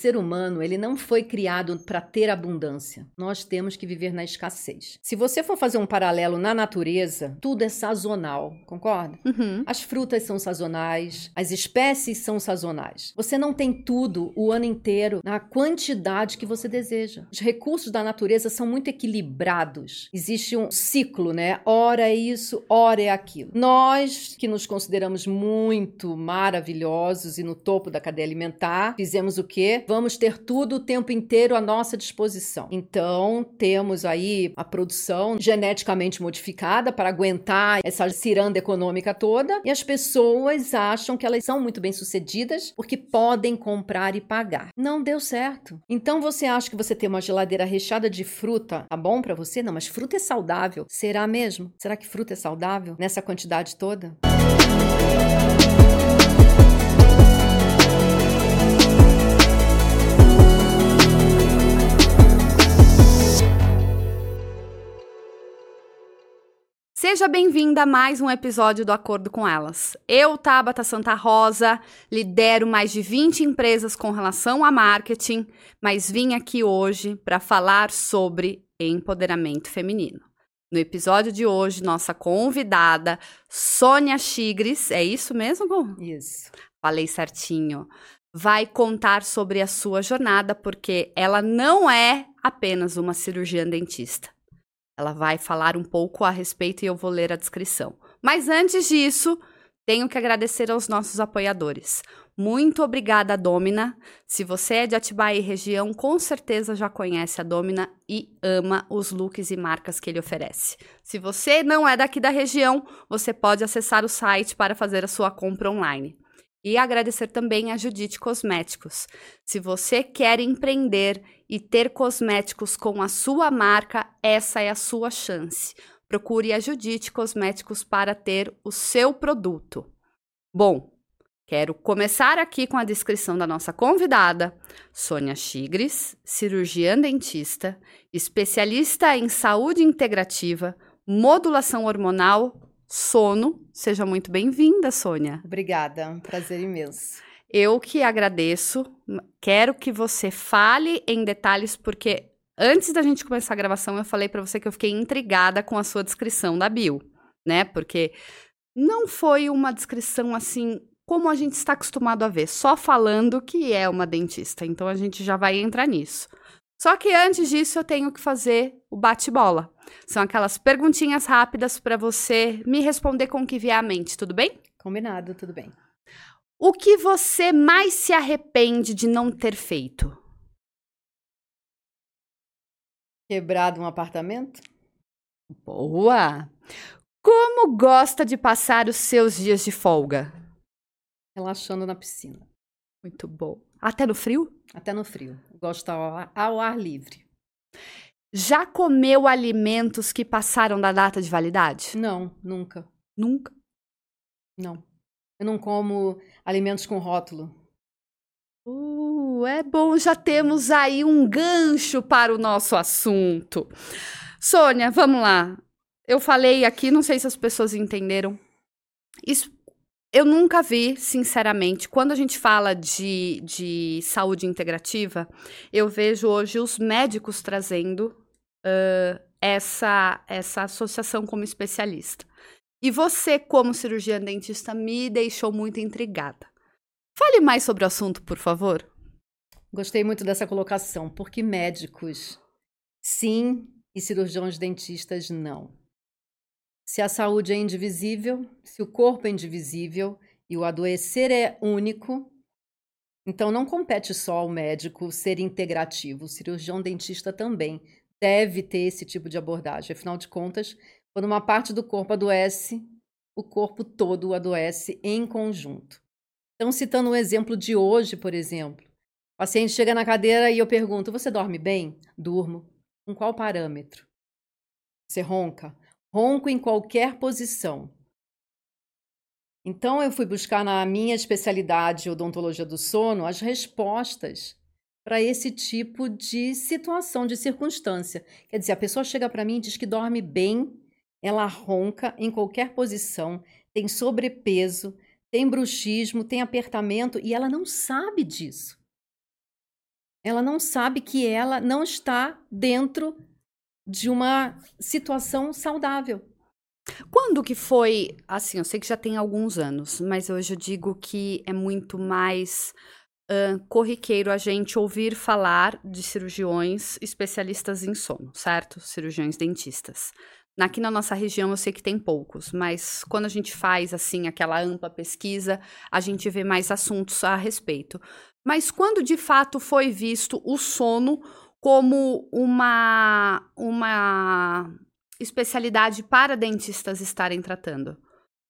ser humano, ele não foi criado para ter abundância. Nós temos que viver na escassez. Se você for fazer um paralelo na natureza, tudo é sazonal, concorda? Uhum. As frutas são sazonais, as espécies são sazonais. Você não tem tudo o ano inteiro na quantidade que você deseja. Os recursos da natureza são muito equilibrados. Existe um ciclo, né? Ora é isso, ora é aquilo. Nós, que nos consideramos muito maravilhosos e no topo da cadeia alimentar, fizemos o quê? Vamos ter tudo o tempo inteiro à nossa disposição. Então, temos aí a produção geneticamente modificada para aguentar essa ciranda econômica toda, e as pessoas acham que elas são muito bem-sucedidas porque podem comprar e pagar. Não deu certo. Então, você acha que você tem uma geladeira recheada de fruta, tá bom para você? Não, mas fruta é saudável. Será mesmo? Será que fruta é saudável nessa quantidade toda? Seja bem-vinda a mais um episódio do Acordo com Elas. Eu, Tabata Santa Rosa, lidero mais de 20 empresas com relação a marketing, mas vim aqui hoje para falar sobre empoderamento feminino. No episódio de hoje, nossa convidada, Sônia Chigres, é isso mesmo, Gu? Isso. Falei certinho. Vai contar sobre a sua jornada, porque ela não é apenas uma cirurgiã dentista. Ela vai falar um pouco a respeito e eu vou ler a descrição. Mas antes disso, tenho que agradecer aos nossos apoiadores. Muito obrigada, Domina. Se você é de Atibaia e região, com certeza já conhece a Domina e ama os looks e marcas que ele oferece. Se você não é daqui da região, você pode acessar o site para fazer a sua compra online. E agradecer também a Judite Cosméticos. Se você quer empreender e ter cosméticos com a sua marca, essa é a sua chance. Procure a Judite Cosméticos para ter o seu produto. Bom, quero começar aqui com a descrição da nossa convidada, Sônia Chigres, cirurgiã dentista, especialista em saúde integrativa, modulação hormonal, sono. Seja muito bem-vinda, Sônia. Obrigada, um prazer imenso. Eu que agradeço. Quero que você fale em detalhes, porque antes da gente começar a gravação, eu falei para você que eu fiquei intrigada com a sua descrição da bio, né? Porque não foi uma descrição assim como a gente está acostumado a ver, só falando que é uma dentista. Então a gente já vai entrar nisso. Só que antes disso eu tenho que fazer o bate-bola. São aquelas perguntinhas rápidas para você me responder com o que vier à mente, tudo bem? Combinado, tudo bem. O que você mais se arrepende de não ter feito? Quebrado um apartamento? Boa! Como gosta de passar os seus dias de folga? Relaxando na piscina. Muito bom. Até no frio? Até no frio. Gosto ao ar, ao ar livre. Já comeu alimentos que passaram da data de validade? Não, nunca. Nunca. Não. Eu não como alimentos com rótulo. Uh, é bom, já temos aí um gancho para o nosso assunto. Sônia, vamos lá. Eu falei aqui, não sei se as pessoas entenderam. Isso eu nunca vi, sinceramente, quando a gente fala de, de saúde integrativa, eu vejo hoje os médicos trazendo uh, essa, essa associação como especialista. E você, como cirurgiã dentista, me deixou muito intrigada. Fale mais sobre o assunto, por favor. Gostei muito dessa colocação, porque médicos, sim, e cirurgiões dentistas, não. Se a saúde é indivisível, se o corpo é indivisível e o adoecer é único, então não compete só ao médico ser integrativo, o cirurgião dentista também deve ter esse tipo de abordagem. Afinal de contas, quando uma parte do corpo adoece, o corpo todo adoece em conjunto. Então, citando um exemplo de hoje, por exemplo, o paciente chega na cadeira e eu pergunto: Você dorme bem? Durmo. Com qual parâmetro? Você ronca? Ronco em qualquer posição. Então, eu fui buscar na minha especialidade, odontologia do sono, as respostas para esse tipo de situação, de circunstância. Quer dizer, a pessoa chega para mim e diz que dorme bem, ela ronca em qualquer posição, tem sobrepeso, tem bruxismo, tem apertamento e ela não sabe disso. Ela não sabe que ela não está dentro de uma situação saudável. Quando que foi, assim, eu sei que já tem alguns anos, mas hoje eu digo que é muito mais uh, corriqueiro a gente ouvir falar de cirurgiões especialistas em sono, certo? Cirurgiões dentistas. Aqui na nossa região eu sei que tem poucos, mas quando a gente faz assim aquela ampla pesquisa, a gente vê mais assuntos a respeito. Mas quando de fato foi visto o sono como uma uma especialidade para dentistas estarem tratando?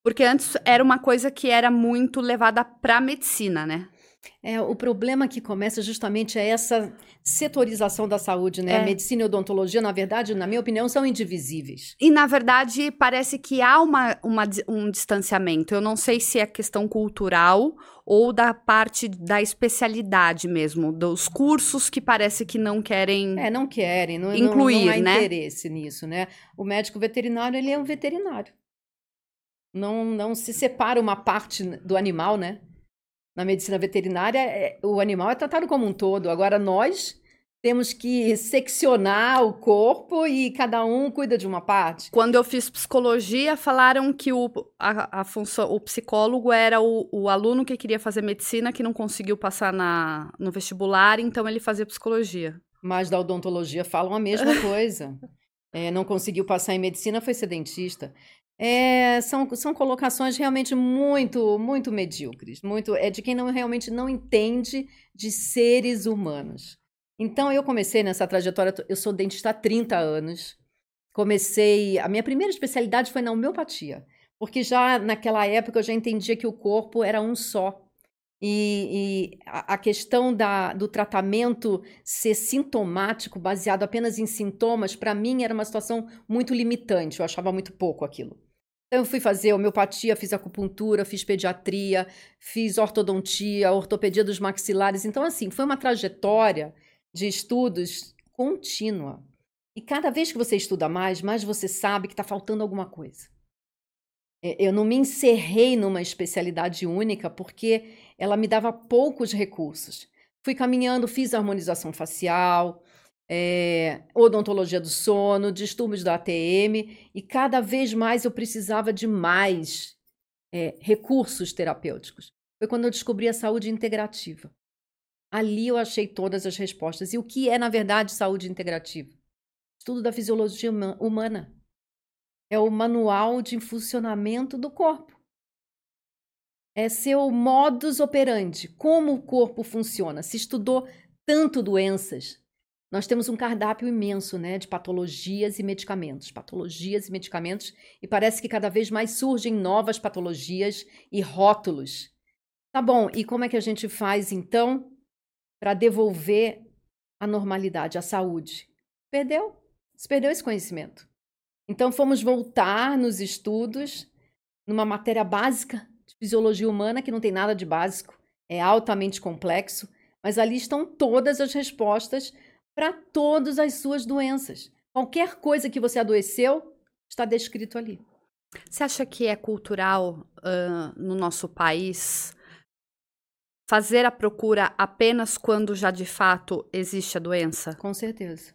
Porque antes era uma coisa que era muito levada para medicina, né? É, o problema que começa justamente é essa setorização da saúde, né? É. Medicina e odontologia, na verdade, na minha opinião, são indivisíveis. E, na verdade, parece que há uma, uma, um distanciamento. Eu não sei se é questão cultural ou da parte da especialidade mesmo, dos cursos que parece que não querem. É, não querem, não, incluir, não, não há né? interesse nisso, né? O médico veterinário, ele é um veterinário. Não, não se separa uma parte do animal, né? Na medicina veterinária, é, o animal é tratado como um todo. Agora, nós temos que seccionar o corpo e cada um cuida de uma parte. Quando eu fiz psicologia, falaram que o, a, a função, o psicólogo era o, o, aluno que queria fazer medicina, que não conseguiu passar na, no vestibular, então ele fazia psicologia. Mas da odontologia falam a mesma coisa. É, não conseguiu passar em medicina, foi ser dentista. É, são, são colocações realmente muito, muito medíocres. Muito, é de quem não realmente não entende de seres humanos. Então, eu comecei nessa trajetória, eu sou dentista há 30 anos. Comecei, a minha primeira especialidade foi na homeopatia, porque já naquela época eu já entendia que o corpo era um só. E, e a, a, questão da, do tratamento ser sintomático, baseado apenas em sintomas, para mim era uma situação muito limitante, eu achava muito pouco aquilo. Então, eu fui fazer homeopatia, fiz acupuntura, fiz pediatria, fiz ortodontia, ortopedia dos maxilares. Então, assim, foi uma trajetória de estudos contínua. E cada vez que você estuda mais, mais você sabe que está faltando alguma coisa. Eu não me encerrei numa especialidade única porque ela me dava poucos recursos. Fui caminhando, fiz harmonização facial, é, odontologia do sono, distúrbios da ATM, e cada vez mais eu precisava de mais é, recursos terapêuticos. Foi quando eu descobri a saúde integrativa. Ali eu achei todas as respostas. E o que é, na verdade, saúde integrativa? Estudo da fisiologia humana. É o manual de funcionamento do corpo. É seu modus operandi, como o corpo funciona. Se estudou tanto doenças, nós temos um cardápio imenso, né, de patologias e medicamentos, patologias e medicamentos, e parece que cada vez mais surgem novas patologias e rótulos. Tá bom, e como é que a gente faz então para devolver a normalidade, a saúde? Perdeu, se perdeu esse conhecimento. Então fomos voltar nos estudos numa matéria básica de fisiologia humana que não tem nada de básico, é altamente complexo, mas ali estão todas as respostas para todas as suas doenças. Qualquer coisa que você adoeceu está descrito ali. Você acha que é cultural uh, no nosso país fazer a procura apenas quando já de fato existe a doença? Com certeza.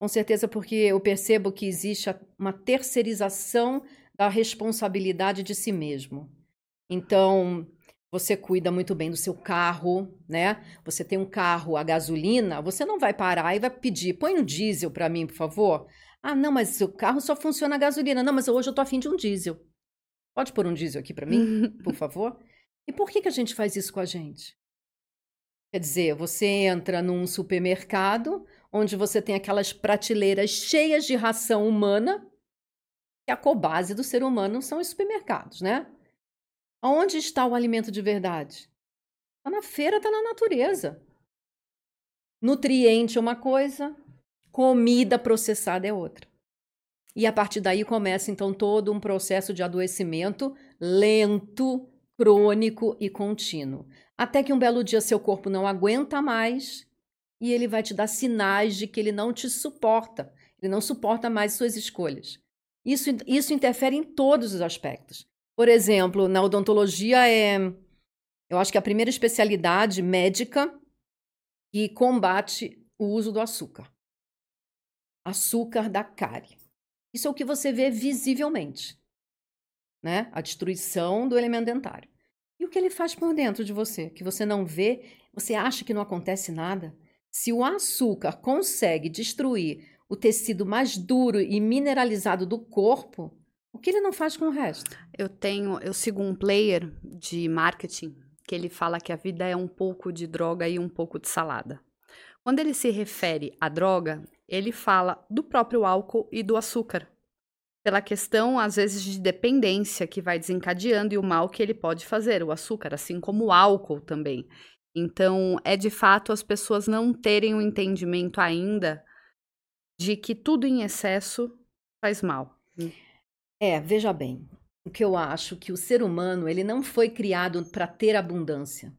Com certeza, porque eu percebo que existe uma terceirização da responsabilidade de si mesmo. Então, você cuida muito bem do seu carro, né? Você tem um carro a gasolina, você não vai parar e vai pedir, põe um diesel para mim, por favor. Ah, não, mas seu carro só funciona a gasolina. Não, mas hoje eu tô afim de um diesel. Pode pôr um diesel aqui para mim, por favor? E por que, que a gente faz isso com a gente? Quer dizer, você entra num supermercado onde você tem aquelas prateleiras cheias de ração humana, que a cobase do ser humano são os supermercados, né? Onde está o alimento de verdade? Está na feira, está na natureza. Nutriente é uma coisa, comida processada é outra. E a partir daí começa então todo um processo de adoecimento lento, crônico e contínuo. Até que um belo dia seu corpo não aguenta mais e ele vai te dar sinais de que ele não te suporta, ele não suporta mais suas escolhas. Isso, isso interfere em todos os aspectos. Por exemplo, na odontologia é. Eu acho que a primeira especialidade médica que combate o uso do açúcar. Açúcar da cárie. Isso é o que você vê visivelmente, né? A destruição do elemento dentário. E o que ele faz por dentro de você, que você não vê, você acha que não acontece nada? Se o açúcar consegue destruir o tecido mais duro e mineralizado do corpo, o que ele não faz com o resto? Eu tenho, eu sigo um player de marketing que ele fala que a vida é um pouco de droga e um pouco de salada. Quando ele se refere à droga, ele fala do próprio álcool e do açúcar. Pela questão, às vezes, de dependência que vai desencadeando e o mal que ele pode fazer, o açúcar, assim como o álcool também. Então, é de fato as pessoas não terem o um entendimento ainda de que tudo em excesso faz mal. É, veja bem, o que eu acho que o ser humano ele não foi criado para ter abundância.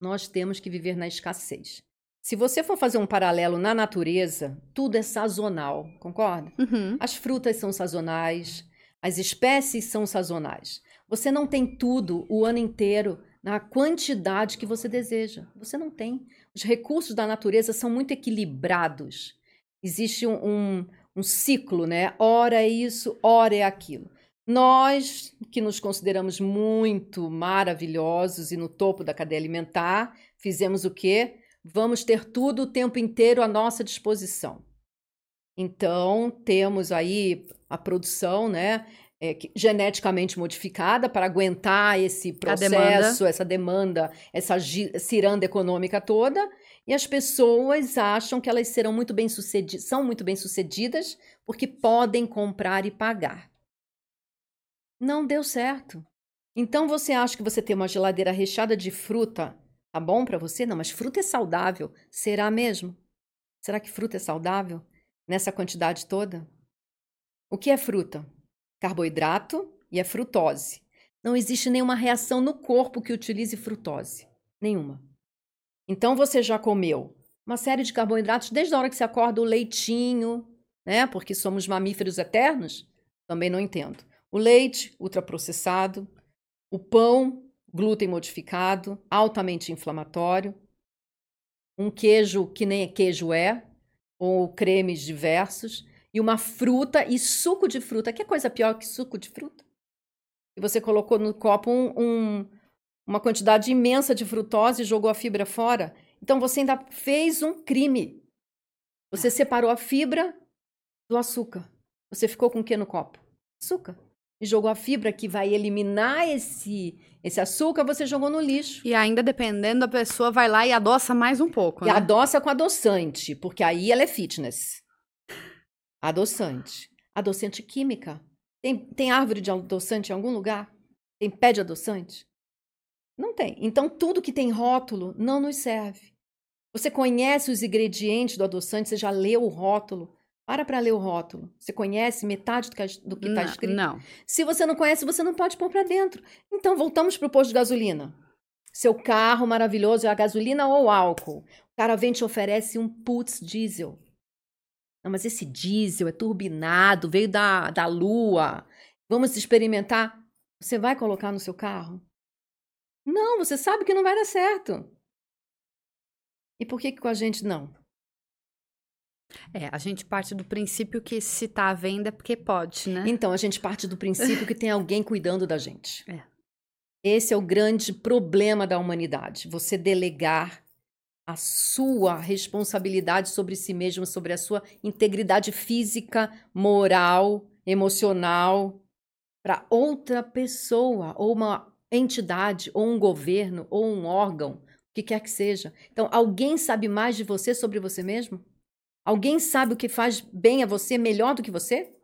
Nós temos que viver na escassez. Se você for fazer um paralelo na natureza, tudo é sazonal, concorda? Uhum. As frutas são sazonais, as espécies são sazonais. Você não tem tudo o ano inteiro na quantidade que você deseja. Você não tem. Os recursos da natureza são muito equilibrados. Existe um, um, um ciclo, né? Ora é isso, ora é aquilo. Nós, que nos consideramos muito maravilhosos e no topo da cadeia alimentar, fizemos o quê? Vamos ter tudo o tempo inteiro à nossa disposição. Então, temos aí a produção, né? É, geneticamente modificada para aguentar esse processo, demanda. essa demanda, essa ciranda econômica toda, e as pessoas acham que elas serão muito bem sucedidas, são muito bem sucedidas porque podem comprar e pagar. Não deu certo. Então você acha que você ter uma geladeira recheada de fruta tá bom para você? Não, mas fruta é saudável. Será mesmo? Será que fruta é saudável nessa quantidade toda? O que é fruta? Carboidrato e é frutose. Não existe nenhuma reação no corpo que utilize frutose. Nenhuma. Então você já comeu uma série de carboidratos desde a hora que você acorda, o leitinho, né? Porque somos mamíferos eternos? Também não entendo. O leite, ultraprocessado, o pão, glúten modificado, altamente inflamatório, um queijo que nem queijo é, ou cremes diversos, e uma fruta e suco de fruta. Que coisa pior que suco de fruta? E você colocou no copo um, um, uma quantidade imensa de frutose e jogou a fibra fora. Então você ainda fez um crime. Você separou a fibra do açúcar. Você ficou com o que no copo? Açúcar. E jogou a fibra que vai eliminar esse esse açúcar, você jogou no lixo. E ainda dependendo da pessoa, vai lá e adoça mais um pouco. E né? adoça com adoçante, porque aí ela é fitness. Adoçante. Adoçante química. Tem, tem árvore de adoçante em algum lugar? Tem pé de adoçante? Não tem. Então, tudo que tem rótulo não nos serve. Você conhece os ingredientes do adoçante, você já leu o rótulo. Para para ler o rótulo. Você conhece metade do que está escrito? Não. Se você não conhece, você não pode pôr para dentro. Então, voltamos para o posto de gasolina. Seu carro maravilhoso é a gasolina ou álcool. O cara vem e te oferece um putz diesel. Não, mas esse diesel é turbinado, veio da, da lua. Vamos experimentar. Você vai colocar no seu carro? Não, você sabe que não vai dar certo. E por que, que com a gente não? É, a gente parte do princípio que se está à venda é porque pode, né? Então, a gente parte do princípio que tem alguém cuidando da gente. É. Esse é o grande problema da humanidade. Você delegar a sua responsabilidade sobre si mesmo, sobre a sua integridade física, moral, emocional, para outra pessoa ou uma entidade, ou um governo, ou um órgão, o que quer que seja. Então, alguém sabe mais de você sobre você mesmo? Alguém sabe o que faz bem a você melhor do que você?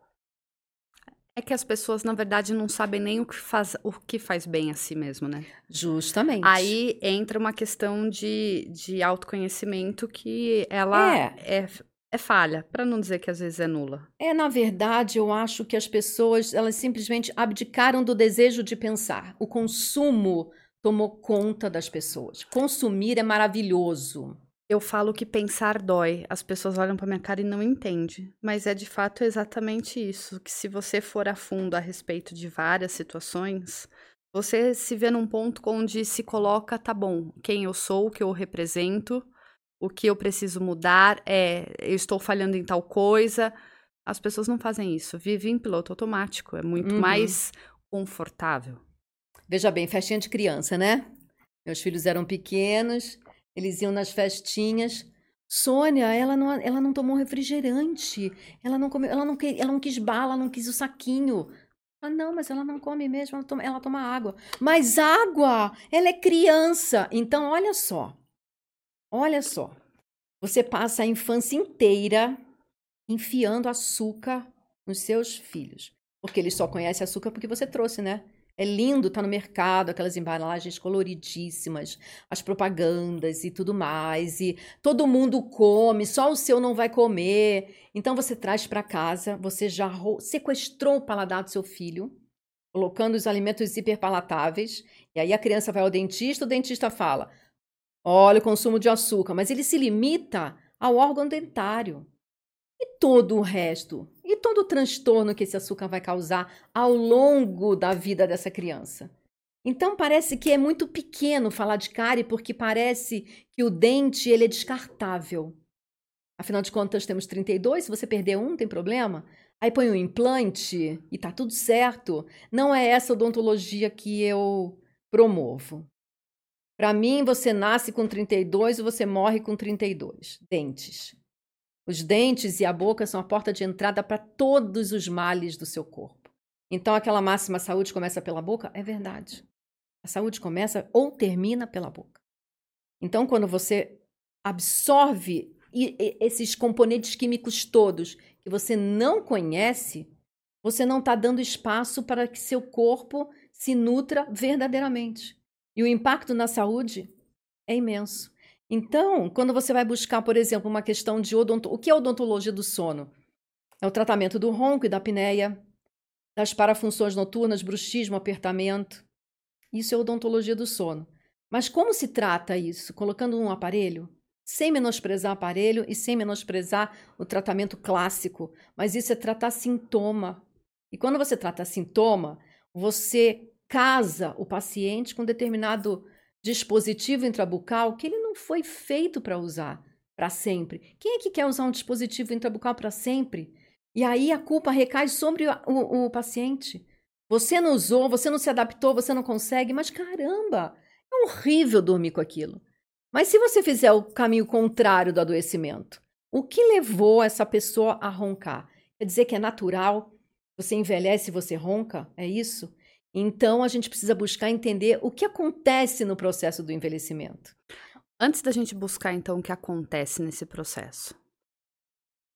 É que as pessoas, na verdade, não sabem nem o que faz, o que faz bem a si mesmo, né? Justamente. Aí entra uma questão de, de autoconhecimento que ela é, é é falha, para não dizer que às vezes é nula. É, na verdade, eu acho que as pessoas, elas simplesmente abdicaram do desejo de pensar. O consumo tomou conta das pessoas. Consumir é maravilhoso. Eu falo que pensar dói. As pessoas olham para minha cara e não entendem. Mas é de fato exatamente isso, que se você for a fundo a respeito de várias situações, você se vê num ponto onde se coloca, tá bom, quem eu sou, o que eu represento, o que eu preciso mudar é eu estou falhando em tal coisa. As pessoas não fazem isso, vivem em piloto automático, é muito Uhum. mais confortável. Veja bem, festinha de criança, né? Meus filhos eram pequenos, eles iam nas festinhas. Sônia, ela não, ela não tomou refrigerante, ela não comeu, ela não, ela não quis bala, ela não quis o saquinho. Ah, não, mas ela não come mesmo, ela toma, ela toma água. Mas água, ela é criança. Então, olha só, olha só. Você passa a infância inteira enfiando açúcar nos seus filhos. Porque eles só conhecem açúcar porque você trouxe, né? É lindo, tá no mercado, aquelas embalagens coloridíssimas, as propagandas e tudo mais, e todo mundo come, só o seu não vai comer. Então você traz para casa, você já rou- sequestrou o paladar do seu filho, colocando os alimentos hiperpalatáveis, e aí a criança vai ao dentista, o dentista fala: "Olha o consumo de açúcar", mas ele se limita ao órgão dentário. E todo o resto? E todo o transtorno que esse açúcar vai causar ao longo da vida dessa criança? Então parece que é muito pequeno falar de cárie porque parece que o dente ele é descartável. Afinal de contas, temos 32, se você perder um, tem problema? Aí põe um implante e tá tudo certo. Não é essa odontologia que eu promovo. Para mim, você nasce com 32 e você morre com 32 dentes. Os dentes e a boca são a porta de entrada para todos os males do seu corpo. Então, aquela máxima saúde começa pela boca é verdade. A saúde começa ou termina pela boca. Então, quando você absorve esses componentes químicos todos que você não conhece, você não está dando espaço para que seu corpo se nutra verdadeiramente. E o impacto na saúde é imenso. Então, quando você vai buscar, por exemplo, uma questão de odonto... o que é odontologia do sono? É o tratamento do ronco e da apneia, das parafunções noturnas, bruxismo, apertamento. Isso é odontologia do sono. Mas como se trata isso? Colocando um aparelho? Sem menosprezar aparelho e sem menosprezar o tratamento clássico. Mas isso é tratar sintoma. E quando você trata sintoma, você casa o paciente com determinado dispositivo intrabucal que ele não foi feito para usar para sempre. Quem é que quer usar um dispositivo intrabucal para sempre? E aí a culpa recai sobre o, o, o paciente. Você não usou, você não se adaptou, você não consegue, mas caramba, é horrível dormir com aquilo. Mas se você fizer o caminho contrário do adoecimento, o que levou essa pessoa a roncar? Quer dizer que é natural? Você envelhece e você ronca? É isso? Então a gente precisa buscar entender o que acontece no processo do envelhecimento. Antes da gente buscar, então, o que acontece nesse processo,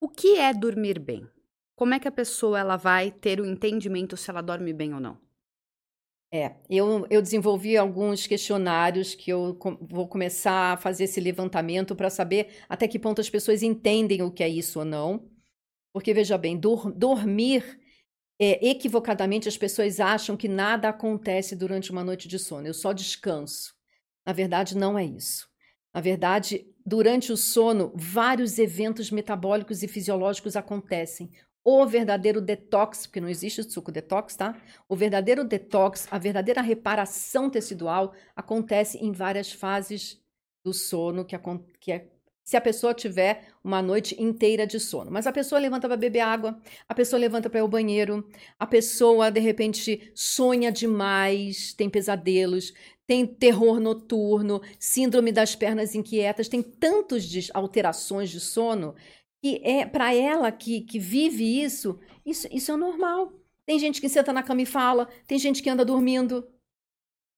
o que é dormir bem? Como é que a pessoa ela vai ter o entendimento se ela dorme bem ou não? É, eu, eu desenvolvi alguns questionários que eu com- vou começar a fazer esse levantamento para saber até que ponto as pessoas entendem o que é isso ou não. Porque, veja bem, dor- dormir, é, equivocadamente, as pessoas acham que nada acontece durante uma noite de sono. Eu só descanso. Na verdade, não é isso. Na verdade, durante o sono, vários eventos metabólicos e fisiológicos acontecem. O verdadeiro detox, porque não existe suco detox, tá? O verdadeiro detox, a verdadeira reparação tecidual acontece em várias fases do sono, que, que é se a pessoa tiver uma noite inteira de sono. Mas a pessoa levanta para beber água, a pessoa levanta para ir ao banheiro, a pessoa de repente sonha demais, tem pesadelos, tem terror noturno, síndrome das pernas inquietas, tem tantas de- alterações de sono que é para ela que, que vive isso, isso, isso é normal. Tem gente que senta na cama e fala, tem gente que anda dormindo.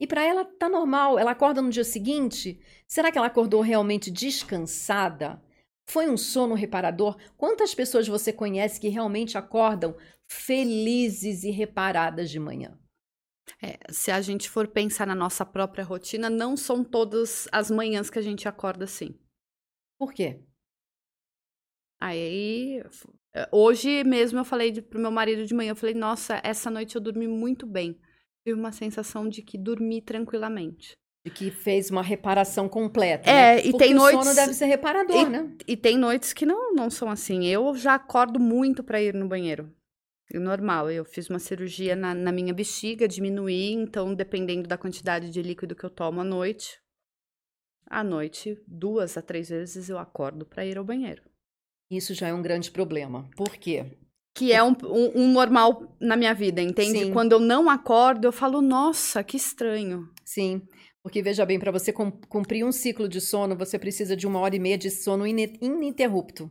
E para ela tá normal. Ela acorda no dia seguinte. Será que ela acordou realmente descansada? Foi um sono reparador? Quantas pessoas você conhece que realmente acordam felizes e reparadas de manhã? É, se a gente for pensar na nossa própria rotina, não são todas as manhãs que a gente acorda assim. Por quê? Aí, eh, hoje mesmo eu falei pro meu marido de manhã, eu falei, nossa, essa noite eu dormi muito bem. Tive uma sensação de que dormi tranquilamente. De que fez uma reparação completa. É, né? e Porque tem o noites- sono deve ser reparador, né? E tem noites que não, não são assim. Eu já acordo muito para ir no banheiro. Normal, eu fiz uma cirurgia na, na minha bexiga, diminuí, então dependendo da quantidade de líquido que eu tomo à noite, à noite, duas a três vezes eu acordo para ir ao banheiro. Isso já é um grande problema. Por quê? Que é um, um, um normal na minha vida, entende? Sim. Quando eu não acordo, eu falo, nossa, que estranho. Sim, porque veja bem, para você cum- cumprir um ciclo de sono, você precisa de uma hora e meia de sono ininterrupto.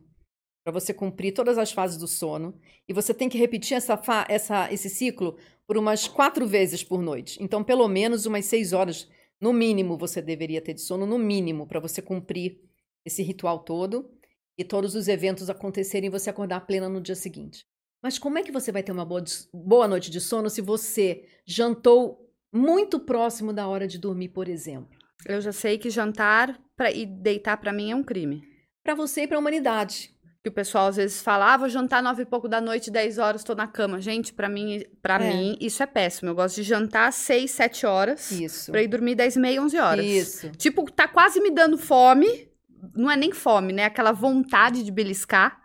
Para você cumprir todas as fases do sono. E você tem que repetir essa essa- esse ciclo por umas quatro vezes por noite. Então, pelo menos umas seis horas, no mínimo, você deveria ter de sono, no mínimo, para você cumprir esse ritual todo e todos os eventos acontecerem e você acordar plena no dia seguinte. Mas como é que você vai ter uma boa, boa noite de sono se você jantou muito próximo da hora de dormir, por exemplo? Eu já sei que jantar pra, e deitar pra mim é um crime. Para você e para a humanidade. Que o pessoal às vezes fala, ah, vou jantar nove e pouco da noite, dez horas, tô na cama. Gente, pra mim, pra É. mim isso é péssimo. Eu gosto de jantar seis, sete horas Isso. pra ir dormir dez e meia, onze horas. Isso. Tipo, tá quase me dando fome. Não é nem fome, né? Aquela vontade de beliscar.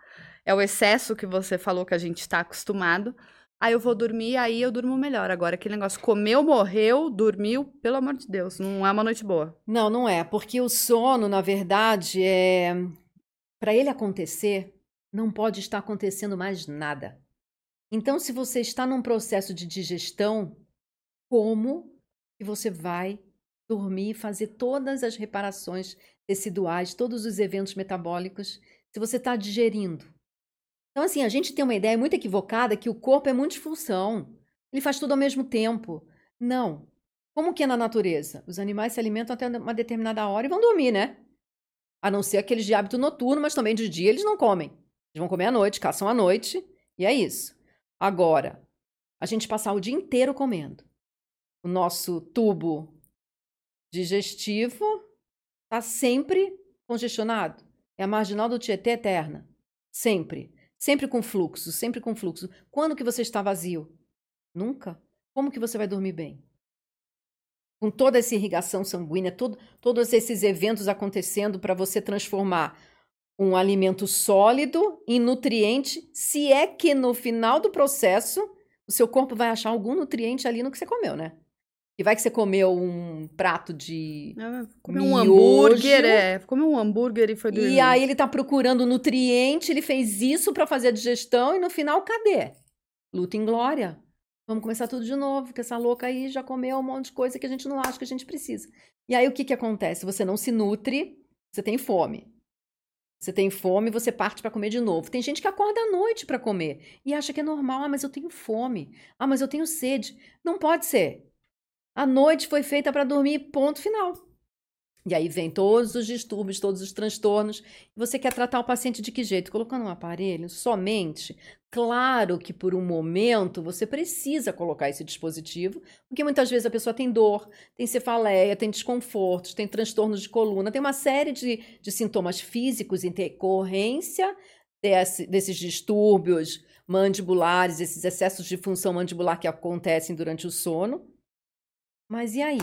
É o excesso que você falou que a gente tá acostumado. Aí eu vou dormir, aí eu durmo melhor. Agora, aquele negócio, comeu, morreu, dormiu, pelo amor de Deus, não é uma noite boa. Não, não é, porque o sono, na verdade, é para ele acontecer, não pode estar acontecendo mais nada. Então, se você está num processo de digestão, como que você vai dormir fazer todas as reparações teciduais, todos os eventos metabólicos, se você está digerindo? Então, assim, a gente tem uma ideia muito equivocada que o corpo é multifunção. Ele faz tudo ao mesmo tempo. Não. Como que é na natureza? Os animais se alimentam até uma determinada hora e vão dormir, né? A não ser aqueles de hábito noturno, mas também de dia eles não comem. Eles vão comer à noite, caçam à noite, e é isso. Agora, a gente passar o dia inteiro comendo. O nosso tubo digestivo está sempre congestionado. É a marginal do Tietê eterna. Sempre. Sempre com fluxo, sempre com fluxo. Quando que você está vazio? Nunca. Como que você vai dormir bem? Com toda essa irrigação sanguínea, todo, todos esses eventos acontecendo para você transformar um alimento sólido em nutriente, se é que no final do processo o seu corpo vai achar algum nutriente ali no que você comeu, né? E vai que você comeu um prato de. Comer um Miojo. hambúrguer, é. Comer um hambúrguer e foi dormir. E aí ele tá procurando nutriente, ele fez isso para fazer a digestão e no final, cadê? Luta em glória. Vamos começar tudo de novo, porque essa louca aí já comeu um monte de coisa que a gente não acha que a gente precisa. E aí o que que acontece? Você não se nutre, você tem fome. Você tem fome, você parte para comer de novo. Tem gente que acorda à noite para comer e acha que é normal. Ah, mas eu tenho fome. Ah, mas eu tenho sede. Não pode ser. A noite foi feita para dormir, ponto final. E aí vem todos os distúrbios, todos os transtornos. Você quer tratar o paciente de que jeito? Colocando um aparelho somente? Claro que por um momento você precisa colocar esse dispositivo, porque muitas vezes a pessoa tem dor, tem cefaleia, tem desconfortos, tem transtornos de coluna, tem uma série de, de sintomas físicos em decorrência desse, desses distúrbios mandibulares, esses excessos de função mandibular que acontecem durante o sono. Mas e aí?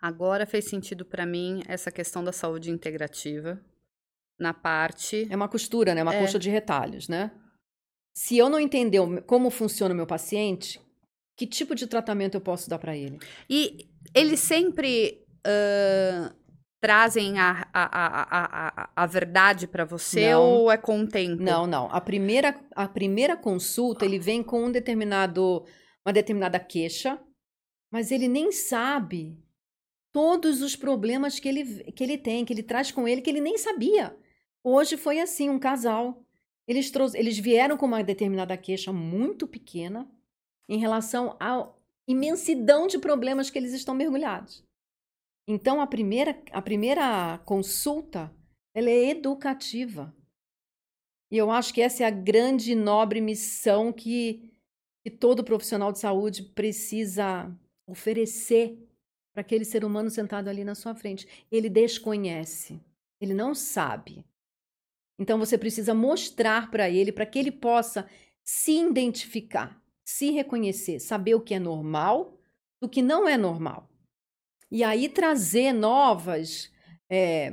Agora fez sentido pra mim essa questão da saúde integrativa na parte. É uma costura, né? Uma É. coxa de retalhos, né? Se eu não entender como funciona o meu paciente, que tipo de tratamento eu posso dar para ele? E eles sempre ãh, trazem a, a, a, a, a, verdade pra você Não. ou é com o tempo? Não, não. A primeira, a primeira consulta, ele vem com um determinado, uma determinada queixa, mas ele nem sabe todos os problemas que ele, que ele tem, que ele traz com ele, que ele nem sabia. Hoje foi assim, um casal. Eles, trouxe, eles vieram com uma determinada queixa muito pequena em relação à imensidão de problemas que eles estão mergulhados. Então, a primeira, a primeira consulta, ela é educativa. E eu acho que essa é a grande e nobre missão que, que todo profissional de saúde precisa oferecer para aquele ser humano sentado ali na sua frente. Ele desconhece, ele não sabe. Então você precisa mostrar para ele, para que ele possa se identificar, se reconhecer, saber o que é normal do que não é normal. E aí trazer novas, é,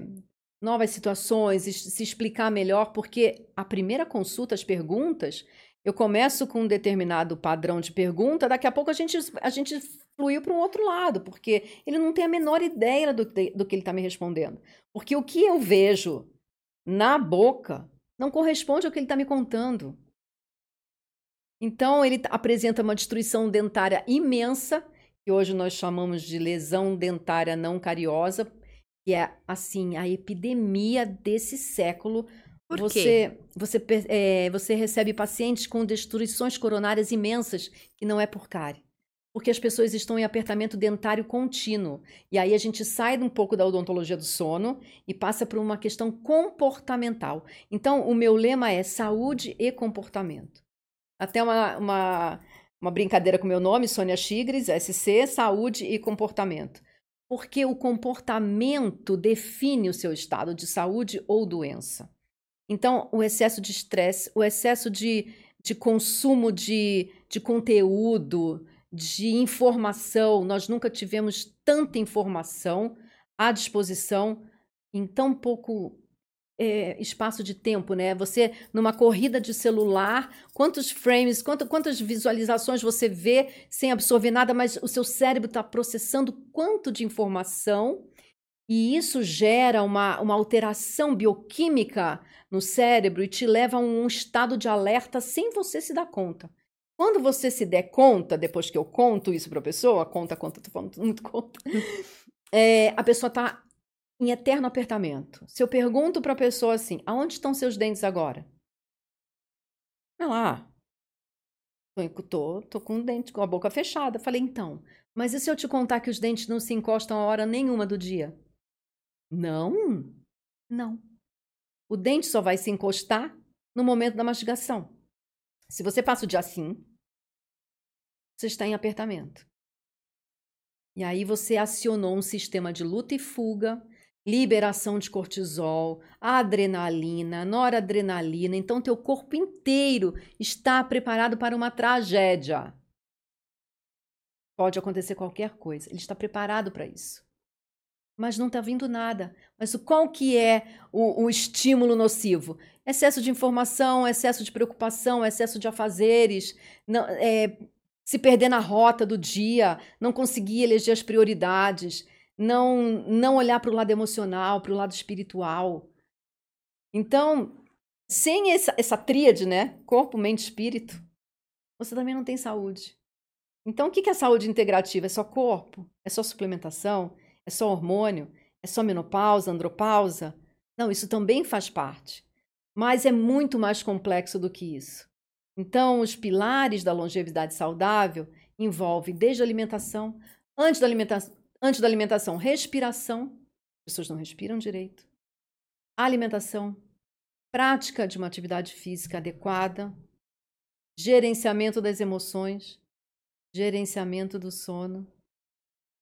novas situações, es- se explicar melhor, porque a primeira consulta, as perguntas, eu começo com um determinado padrão de pergunta, daqui a pouco a gente, a gente fluiu para um outro lado, porque ele não tem a menor ideia do, do que ele está me respondendo. Porque o que eu vejo na boca não corresponde ao que ele está me contando. Então, ele apresenta uma destruição dentária imensa, que hoje nós chamamos de lesão dentária não cariosa, que é, assim, a epidemia desse século. Por você, você, é, você recebe pacientes com destruições coronárias imensas, que não é por cárie porque as pessoas estão em apertamento dentário contínuo. E aí a gente sai um pouco da odontologia do sono e passa para uma questão comportamental. Então, o meu lema é saúde e comportamento. Até uma, uma, uma brincadeira com meu nome, Sônia Chigres, SC, saúde e comportamento. Porque o comportamento define o seu estado de saúde ou doença. Então, o excesso de estresse, o excesso de, de consumo de, de conteúdo, de informação. Nós nunca tivemos tanta informação à disposição em tão pouco é, espaço de tempo, né? Você, numa corrida de celular, quantos frames, quanto, quantas visualizações você vê sem absorver nada, mas o seu cérebro está processando quanto de informação e isso gera uma, uma alteração bioquímica no cérebro e te leva a um estado de alerta sem você se dar conta. Quando você se der conta, depois que eu conto isso para a pessoa, conta, conta, tô falando muito conta, é, a pessoa está em eterno apertamento. Se eu pergunto para a pessoa assim, aonde estão seus dentes agora? Ah lá, tô, tô com o dente, com a boca fechada. Falei, então, mas e se eu te contar que os dentes não se encostam a hora nenhuma do dia? Não, não. O dente só vai se encostar no momento da mastigação. Se você passa o dia assim, você está em apertamento. E aí você acionou um sistema de luta e fuga, liberação de cortisol, adrenalina, noradrenalina. Então teu corpo inteiro está preparado para uma tragédia. Pode acontecer qualquer coisa. Ele está preparado para isso. Mas não está vindo nada. Mas qual que é o, o estímulo nocivo? Excesso de informação, excesso de preocupação, excesso de afazeres, não, é, se perder na rota do dia, não conseguir eleger as prioridades, não, não olhar para o lado emocional, para o lado espiritual. Então, sem essa, essa tríade, né? Corpo, mente, espírito, você também não tem saúde. Então, o que é saúde integrativa? É só corpo? É só suplementação? É só hormônio? É só menopausa, andropausa? Não, isso também faz parte. Mas é muito mais complexo do que isso. Então, os pilares da longevidade saudável envolvem desde a alimentação, antes da alimentação, antes da alimentação, respiração, as pessoas não respiram direito, alimentação, prática de uma atividade física adequada, gerenciamento das emoções, gerenciamento do sono.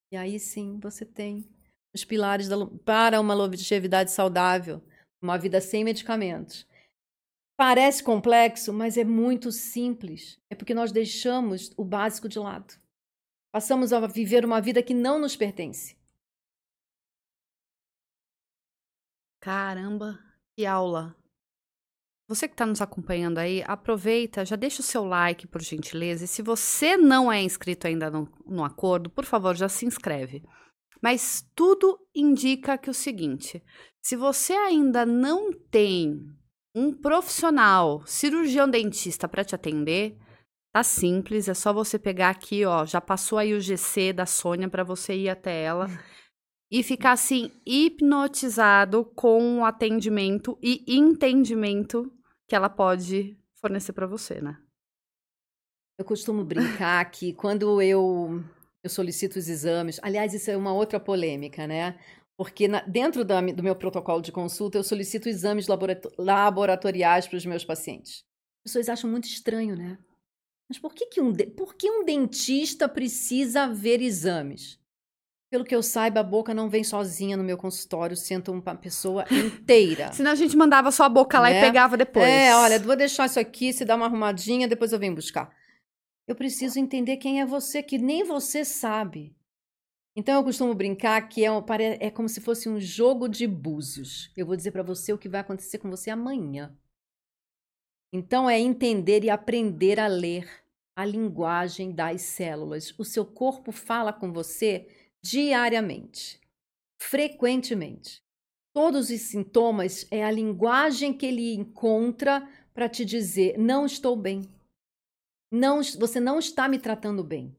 E aí sim você tem os pilares da, para uma longevidade saudável, uma vida sem medicamentos. Parece complexo, mas é muito simples. É porque nós deixamos o básico de lado. Passamos a viver uma vida que não nos pertence. Caramba, que aula! Você que está nos acompanhando aí, aproveita, já deixa o seu like, por gentileza. E se você não é inscrito ainda no, no acordo, por favor, já se inscreve. Mas tudo indica que o seguinte: se você ainda não tem um profissional, cirurgião dentista para te atender, tá simples, é só você pegar aqui, ó, já passou aí o GC da Sônia para você ir até ela e ficar assim hipnotizado com o atendimento e entendimento que ela pode fornecer para você, né? Eu costumo brincar que quando eu eu solicito os exames. Aliás, isso é uma outra polêmica, né? Porque na, dentro da, do meu protocolo de consulta, eu solicito exames laboratoriais para os meus pacientes. As pessoas acham muito estranho, né? Mas por que, que, um, por que um dentista precisa ver exames? Pelo que eu saiba, a boca não vem sozinha no meu consultório, senta uma pessoa inteira. Senão a gente mandava só a boca lá né? e pegava depois. É, olha, vou deixar isso aqui, se dá uma arrumadinha, depois eu venho buscar. Eu preciso entender quem é você, que nem você sabe. Então eu costumo brincar que é, é como se fosse um jogo de búzios. Eu vou dizer para você o que vai acontecer com você amanhã. Então é entender e aprender a ler a linguagem das células. O seu corpo fala com você diariamente, frequentemente. Todos os sintomas é a linguagem que ele encontra para te dizer: não estou bem. Não, você não está me tratando bem.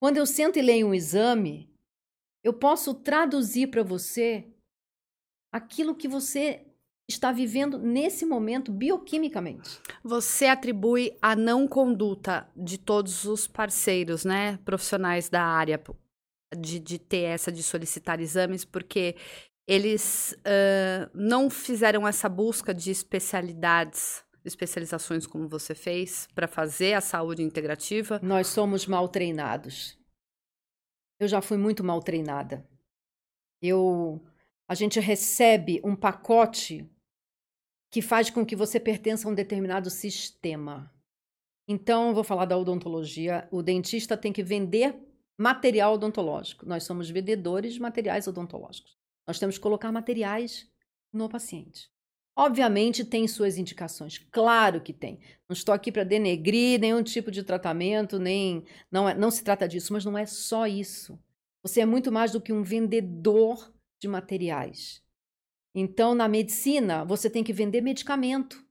Quando eu sento e leio um exame, eu posso traduzir para você aquilo que você está vivendo nesse momento bioquimicamente. Você atribui a não conduta de todos os parceiros, né, profissionais da área, de, de ter essa de solicitar exames, porque eles uh, não fizeram essa busca de especialidades, especializações como você fez, para fazer a saúde integrativa? Nós somos mal treinados. Eu já fui muito mal treinada. Eu, a gente recebe um pacote que faz com que você pertença a um determinado sistema. Então, vou falar da odontologia. O dentista tem que vender material odontológico. Nós somos vendedores de materiais odontológicos. Nós temos que colocar materiais no paciente. Obviamente tem suas indicações, claro que tem. Não estou aqui para denegrir nenhum tipo de tratamento, nem não, é, não se trata disso, mas não é só isso. Você é muito mais do que um vendedor de materiais. Então, na medicina, você tem que vender medicamento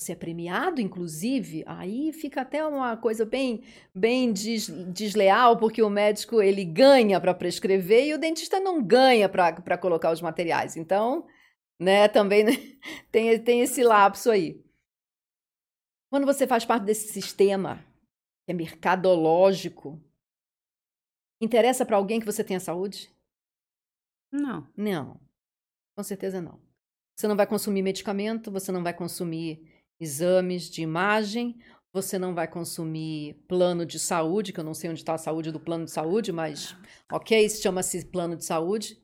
você é premiado, inclusive, aí fica até uma coisa bem, bem des, desleal, porque o médico ele ganha para prescrever e o dentista não ganha para colocar os materiais. Então, né, também tem, tem esse lapso aí. Quando você faz parte desse sistema que é mercadológico, interessa para alguém que você tenha saúde? Não. Não. Com certeza não. Você não vai consumir medicamento, você não vai consumir exames de imagem, você não vai consumir plano de saúde, que eu não sei onde está a saúde do plano de saúde, mas ok, isso chama-se plano de saúde.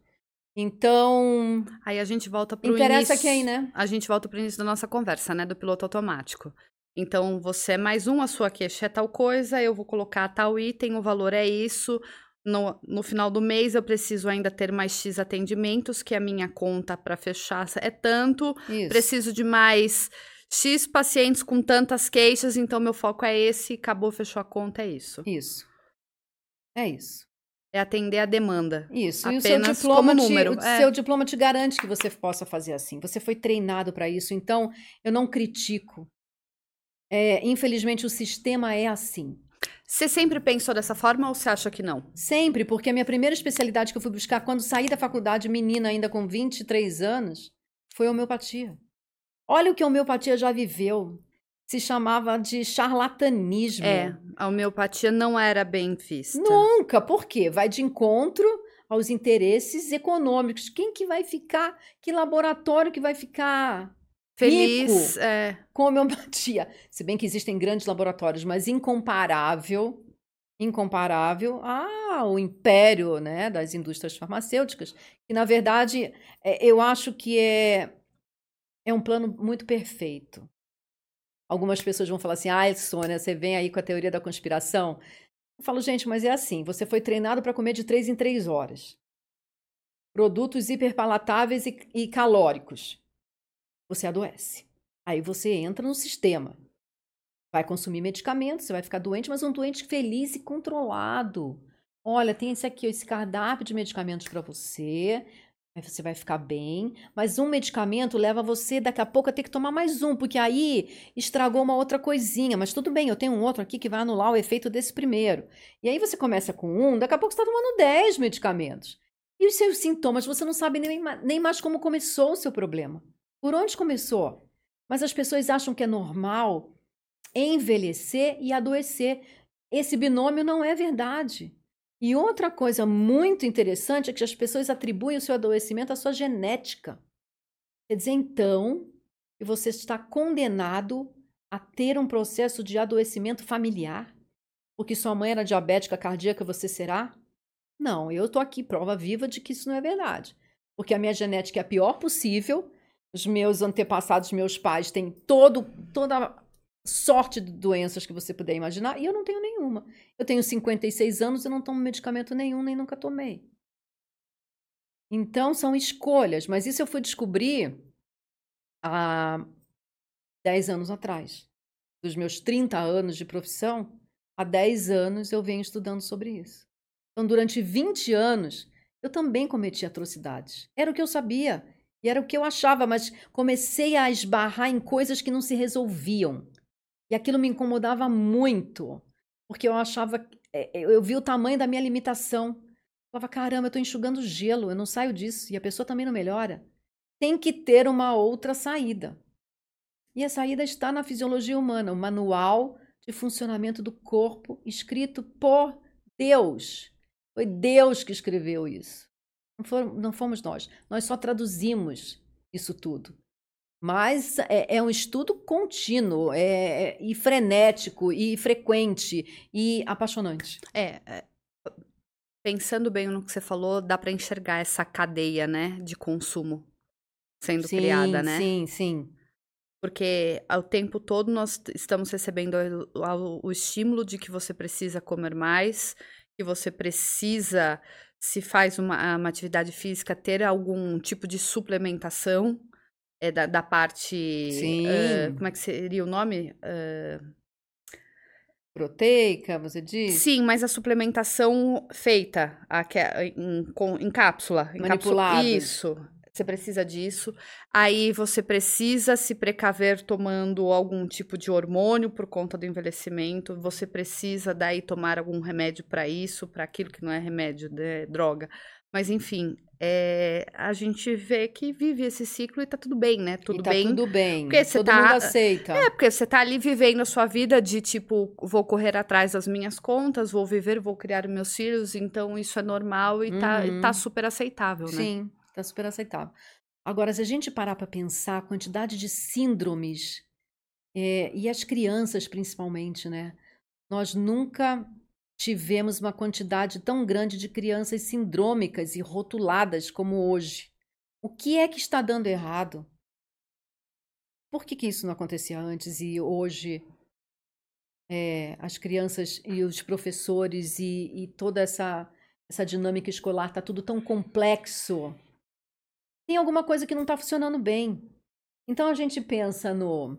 Então. Aí a gente volta para o Interessa quem, né? A gente volta para o início da nossa conversa, né? Do piloto automático. Então, você é mais um, a sua queixa é tal coisa, eu vou colocar tal item, o valor é isso. No, no final do mês, eu preciso ainda ter mais X atendimentos, que a minha conta para fechar é tanto. Isso. Preciso de mais X pacientes com tantas queixas, então meu foco é esse, acabou, fechou a conta, é isso. Isso. É isso. É atender a demanda. Isso. E o seu diploma, te, o é. seu diploma te garante que você possa fazer assim. Você foi treinado para isso. Então, eu não critico. É, infelizmente, o sistema é assim. Você sempre pensou dessa forma ou você acha que não? Sempre, porque a minha primeira especialidade que eu fui buscar quando saí da faculdade, menina ainda com 23 anos, foi homeopatia. Olha o que a homeopatia já viveu. Se chamava de charlatanismo. É, a homeopatia não era bem vista. Nunca. Por quê? Vai de encontro aos interesses econômicos. Quem que vai ficar? Que laboratório que vai ficar feliz é. com homeopatia? Se bem que existem grandes laboratórios, mas incomparável incomparável ao império né, das indústrias farmacêuticas, que na verdade é, eu acho que é é um plano muito perfeito. Algumas pessoas vão falar assim: ah, Sônia, você vem aí com a teoria da conspiração. Eu falo, gente, mas é assim: você foi treinado para comer de três em três horas. Produtos hiperpalatáveis e, e calóricos. Você adoece. Aí você entra no sistema. Vai consumir medicamentos, você vai ficar doente, mas um doente feliz e controlado. Olha, tem esse aqui, esse cardápio de medicamentos para você. Aí você vai ficar bem, mas um medicamento leva você daqui a pouco a ter que tomar mais um, porque aí estragou uma outra coisinha. Mas tudo bem, eu tenho um outro aqui que vai anular o efeito desse primeiro. E aí você começa com um, daqui a pouco você está tomando 10 medicamentos. E os seus sintomas, você não sabe nem, nem mais como começou o seu problema. Por onde começou? Mas as pessoas acham que é normal envelhecer e adoecer. Esse binômio não é verdade. E outra coisa muito interessante é que as pessoas atribuem o seu adoecimento à sua genética. Quer dizer, então, que você está condenado a ter um processo de adoecimento familiar? Porque sua mãe era diabética cardíaca, você será? Não, eu estou aqui, prova viva de que isso não é verdade. Porque a minha genética é a pior possível, os meus antepassados, meus pais, têm todo, toda sorte de doenças que você puder imaginar, e eu não tenho nenhuma. Eu tenho 56 anos e não tomo medicamento nenhum, nem nunca tomei. Então, são escolhas, mas isso eu fui descobrir há 10 anos atrás. dos meus 30 anos de profissão, há 10 anos eu venho estudando sobre isso. Então, durante 20 anos, eu também cometi atrocidades. Era o que eu sabia e era o que eu achava, mas comecei a esbarrar em coisas que não se resolviam. E aquilo me incomodava muito, porque eu achava, é, é, eu vi o tamanho da minha limitação. Eu falava, caramba, eu estou enxugando gelo, eu não saio disso, e a pessoa também não melhora. Tem que ter uma outra saída. E a saída está na fisiologia humana, o manual de funcionamento do corpo escrito por Deus. Foi Deus que escreveu isso. Não, não fomos nós. Nós só traduzimos isso tudo. Mas é, é um estudo contínuo é, é, e frenético e frequente e apaixonante. É, é pensando bem no que você falou, dá para enxergar essa cadeia, né, de consumo sendo sim, criada, né? Sim, sim. Porque ao tempo todo nós estamos recebendo o, o estímulo de que você precisa comer mais, que você precisa, se faz uma, uma atividade física, ter algum tipo de suplementação é, da, da parte. Sim. Uh, como é que seria o nome? Uh, Proteica, você diz? Sim, mas a suplementação feita a, em, em, cápsula. Manipulada. Isso você precisa disso. Aí você precisa se precaver tomando algum tipo de hormônio por conta do envelhecimento. Você precisa daí tomar algum remédio para isso, para aquilo que não é remédio, é droga. Mas enfim, é, a gente vê que vive esse ciclo e tá tudo bem, né? Tudo e tá bem. tudo bem. Porque você Todo tá, mundo aceita. É, porque você tá ali vivendo a sua vida de tipo, vou correr atrás das minhas contas, vou viver, vou criar meus filhos, então isso é normal e, tá, uhum. tá, tá super aceitável, né? Sim, tá super aceitável. Agora, se a gente parar para pensar a quantidade de síndromes, é, e as crianças principalmente, né? Nós nunca tivemos uma quantidade tão grande de crianças sindrômicas e rotuladas como hoje. O que é que está dando errado? Por que, que isso não acontecia antes e hoje é, as crianças e os professores e, e toda essa, essa dinâmica escolar está tudo tão complexo? tem alguma coisa que não está funcionando bem. Então a gente pensa no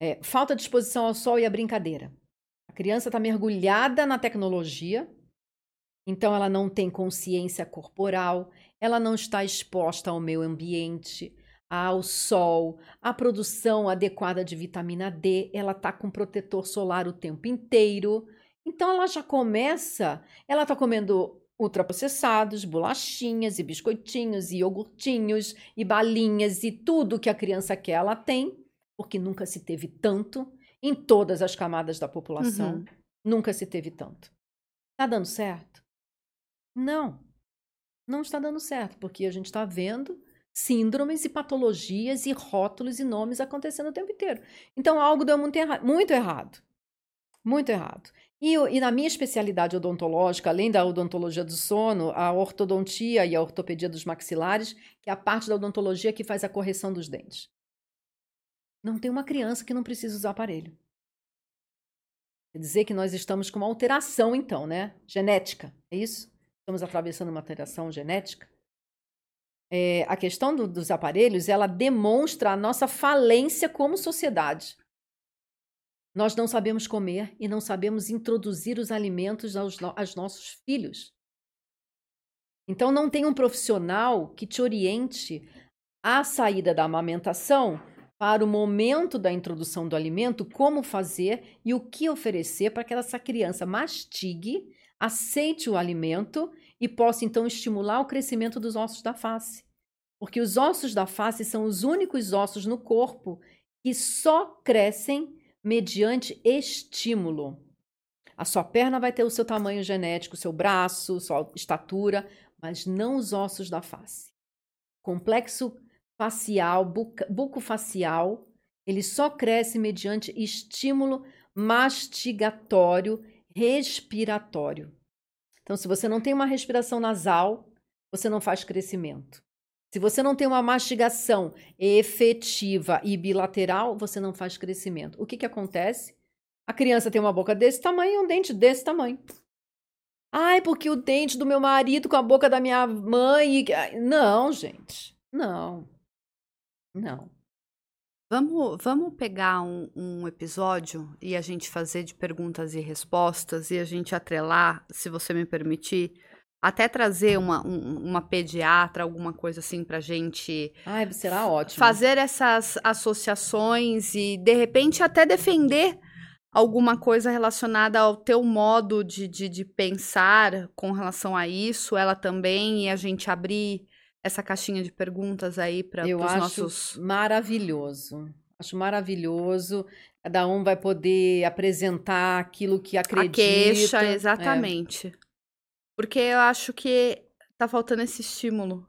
é, falta de exposição ao sol e a brincadeira. Criança está mergulhada na tecnologia, então ela não tem consciência corporal, ela não está exposta ao meio ambiente, ao sol, à produção adequada de vitamina D, ela está com protetor solar o tempo inteiro. Então ela já começa, ela está comendo ultraprocessados, bolachinhas e biscoitinhos e iogurtinhos e balinhas e tudo que a criança quer ela tem, porque nunca se teve tanto em todas as camadas da população. Uhum. Nunca se teve tanto. Está dando certo? Não. Não está dando certo, porque a gente está vendo síndromes e patologias e rótulos e nomes acontecendo o tempo inteiro. Então algo deu muito, erra muito errado. Muito errado. E, e, na minha especialidade odontológica, além da odontologia do sono, a ortodontia e a ortopedia dos maxilares, que é a parte da odontologia que faz a correção dos dentes. Não tem uma criança que não precisa usar aparelho. Quer dizer que nós estamos com uma alteração, então, né? Genética, é isso? Estamos atravessando uma alteração genética. É, a questão do, dos aparelhos, ela demonstra a nossa falência como sociedade. Nós não sabemos comer e não sabemos introduzir os alimentos aos, aos nossos filhos. Então, não tem um profissional que te oriente a saída da amamentação para o momento da introdução do alimento, como fazer e o que oferecer para que essa criança mastigue, aceite o alimento e possa então estimular o crescimento dos ossos da face. Porque os ossos da face são os únicos ossos no corpo que só crescem mediante estímulo. A sua perna vai ter o seu tamanho genético, seu braço, sua estatura, mas não os ossos da face. Complexo facial, bucofacial, ele só cresce mediante estímulo mastigatório, respiratório. Então, se você não tem uma respiração nasal, você não faz crescimento. Se você não tem uma mastigação efetiva e bilateral, você não faz crescimento. O que, que acontece? A criança tem uma boca desse tamanho e um dente desse tamanho. Ai, porque o dente do meu marido com a boca da minha mãe. Não, gente. Não. Não. Vamos, vamos pegar um, um, episódio e a gente fazer de perguntas e respostas e a gente atrelar, se você me permitir, até trazer uma, um, uma pediatra, alguma coisa assim pra gente. Ai, será ótimo. Fazer essas associações e, de repente, até defender alguma coisa relacionada ao teu modo de, de, de pensar com relação a isso, ela também, e a gente abrir essa caixinha de perguntas aí para os nossos. Maravilhoso. Acho maravilhoso. Cada um vai poder apresentar aquilo que acredita. A queixa, é. exatamente. É. Porque eu acho que tá faltando esse estímulo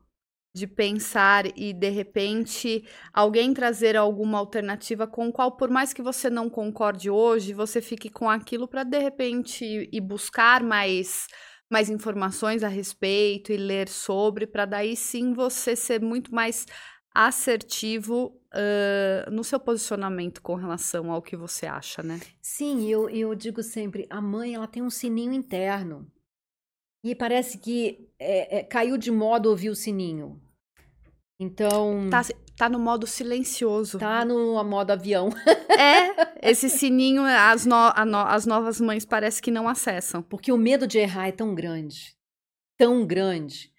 de pensar e de repente alguém trazer alguma alternativa com qual por mais que você não concorde hoje, você fique com aquilo para de repente ir buscar mais mais informações a respeito e ler sobre, para daí sim você ser muito mais assertivo uh, no seu posicionamento com relação ao que você acha, né? Sim, eu, eu digo sempre, a mãe ela tem um sininho interno. E parece que é, é, caiu de modo ouvir o sininho. Então. Tá, tá no modo silencioso. Tá no modo avião. É, esse sininho, as, no, no, as novas mães parece que não acessam. Porque o medo de errar é tão grande, tão grande,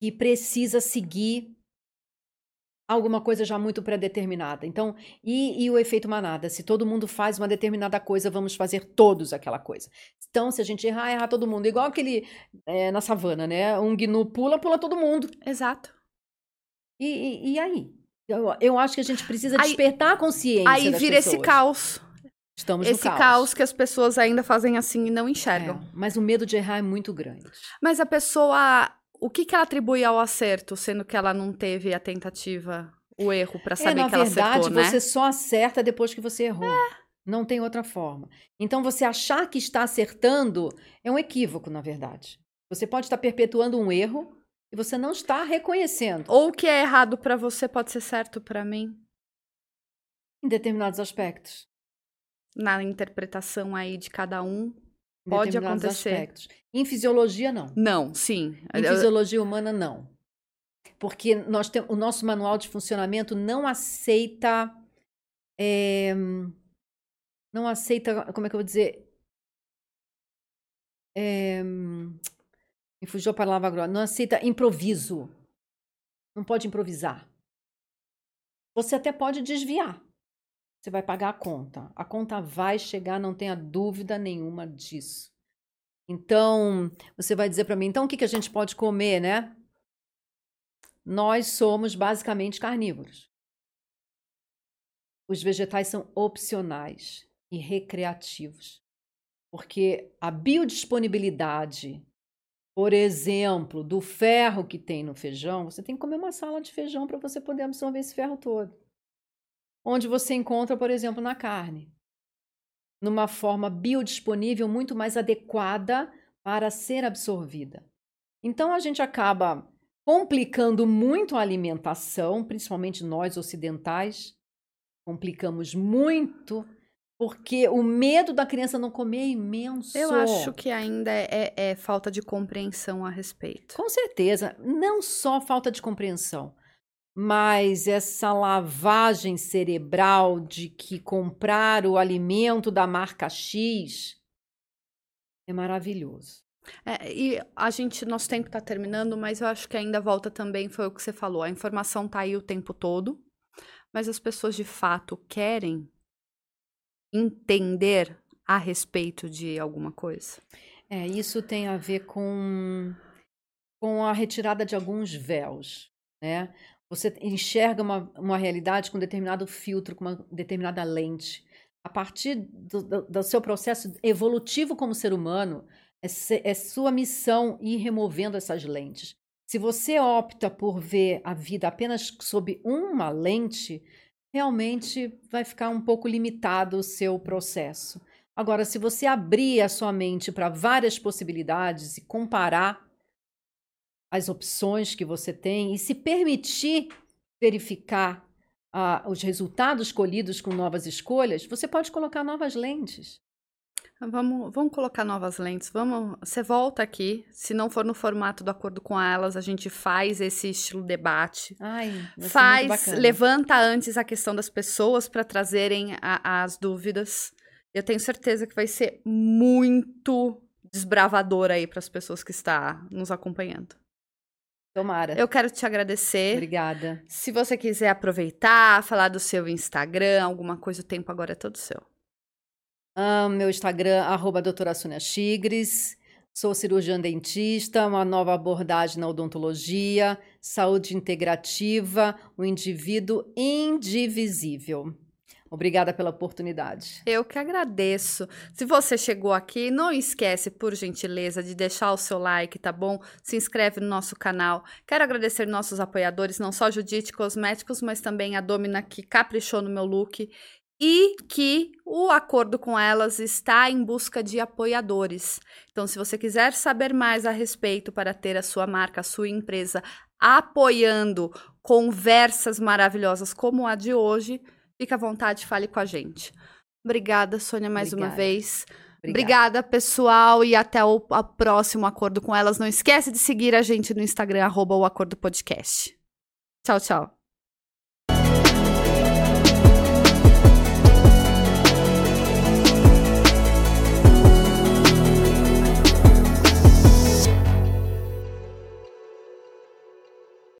que precisa seguir alguma coisa já muito pré-determinada. Então, e, e, o efeito manada? Se todo mundo faz uma determinada coisa, vamos fazer todos aquela coisa. Então, se a gente errar, errar todo mundo. Igual aquele é, na savana, né? Um gnu pula, pula todo mundo. Exato. E, e, e aí? Eu, eu, acho que a gente precisa aí, despertar a consciência. Aí vira pessoas. esse caos. Estamos esse caos. caos. que as pessoas ainda fazem assim e não enxergam. É, mas o medo de errar é muito grande. Mas a pessoa, o que, que ela atribui ao acerto, sendo que ela não teve a tentativa, o erro, para é, saber é, que ela verdade, acertou, né? você só acerta depois que você errou. É. Não tem outra forma. Então, você achar que está acertando é um equívoco, na verdade. Você pode estar perpetuando um erro e você não está reconhecendo. Ou o que é errado para você pode ser certo para mim. Em determinados aspectos. Na interpretação aí de cada um, pode acontecer. Aspectos. Em fisiologia, não. Não, sim. Em fisiologia humana, não. Porque nós temos, o nosso manual de funcionamento não aceita. É, não aceita. Como é que eu vou dizer? É, me fugiu a palavra agora. Não aceita improviso. Não pode improvisar. Você até pode desviar. Você vai pagar a conta. A conta vai chegar, não tenha dúvida nenhuma disso. Então, você vai dizer para mim, então o que, que a gente pode comer, né? Nós somos basicamente carnívoros. Os vegetais são opcionais e recreativos, porque a biodisponibilidade por exemplo, do ferro que tem no feijão, você tem que comer uma sala de feijão para você poder absorver esse ferro todo. Onde você encontra, por exemplo, na carne, numa forma biodisponível muito mais adequada para ser absorvida. Então a gente acaba complicando muito a alimentação, principalmente nós ocidentais, complicamos muito porque o medo da criança não comer é imenso. Eu acho que ainda é, é, é, falta de compreensão a respeito. Com certeza. Não só falta de compreensão, mas essa lavagem cerebral de que comprar o alimento da marca X é maravilhoso. É, e a gente, nosso tempo está terminando, mas eu acho que ainda volta também, foi o que você falou, a informação está aí o tempo todo, mas as pessoas de fato querem entender a respeito de alguma coisa? É, isso tem a ver com, com a retirada de alguns véus, né? Você enxerga uma, uma realidade com determinado filtro, com uma determinada lente. A partir do, do, do seu processo evolutivo como ser humano, é, se, é sua missão ir removendo essas lentes. Se você opta por ver a vida apenas sob uma lente, realmente vai ficar um pouco limitado o seu processo. Agora, se você abrir a sua mente para várias possibilidades e comparar as opções que você tem e se permitir verificar uh, os resultados colhidos com novas escolhas, você pode colocar novas lentes. Vamos, vamos colocar novas lentes. Vamos, você volta aqui. Se não for no formato do acordo com elas, a gente faz esse estilo debate. Ai, faz, levanta antes a questão das pessoas para trazerem a, as dúvidas. Eu tenho certeza que vai ser muito desbravador aí para as pessoas que estão nos acompanhando. Tomara. Eu quero te agradecer. Obrigada. Se você quiser aproveitar, falar do seu Instagram, alguma coisa, o tempo agora é todo seu. Ah, meu Instagram, arroba doutora Sônia Chigres. Sou cirurgiã dentista, uma nova abordagem na odontologia, saúde integrativa, o indivíduo indivisível. Obrigada pela oportunidade. Eu que agradeço. Se você chegou aqui, não esquece, por gentileza, de deixar o seu like, tá bom? Se inscreve no nosso canal. Quero agradecer nossos apoiadores, não só Judite Cosméticos, mas também a Domina, que caprichou no meu look. E que o acordo com elas está em busca de apoiadores. Então, se você quiser saber mais a respeito para ter a sua marca, a sua empresa apoiando conversas maravilhosas como a de hoje, Fique à vontade, fale com a gente. Obrigada, Sônia, mais Obrigada. uma vez. Obrigada. Obrigada, pessoal, e até o próximo acordo com elas. Não esquece de seguir a gente no Instagram, arroba o Acordo Podcast. Tchau, tchau.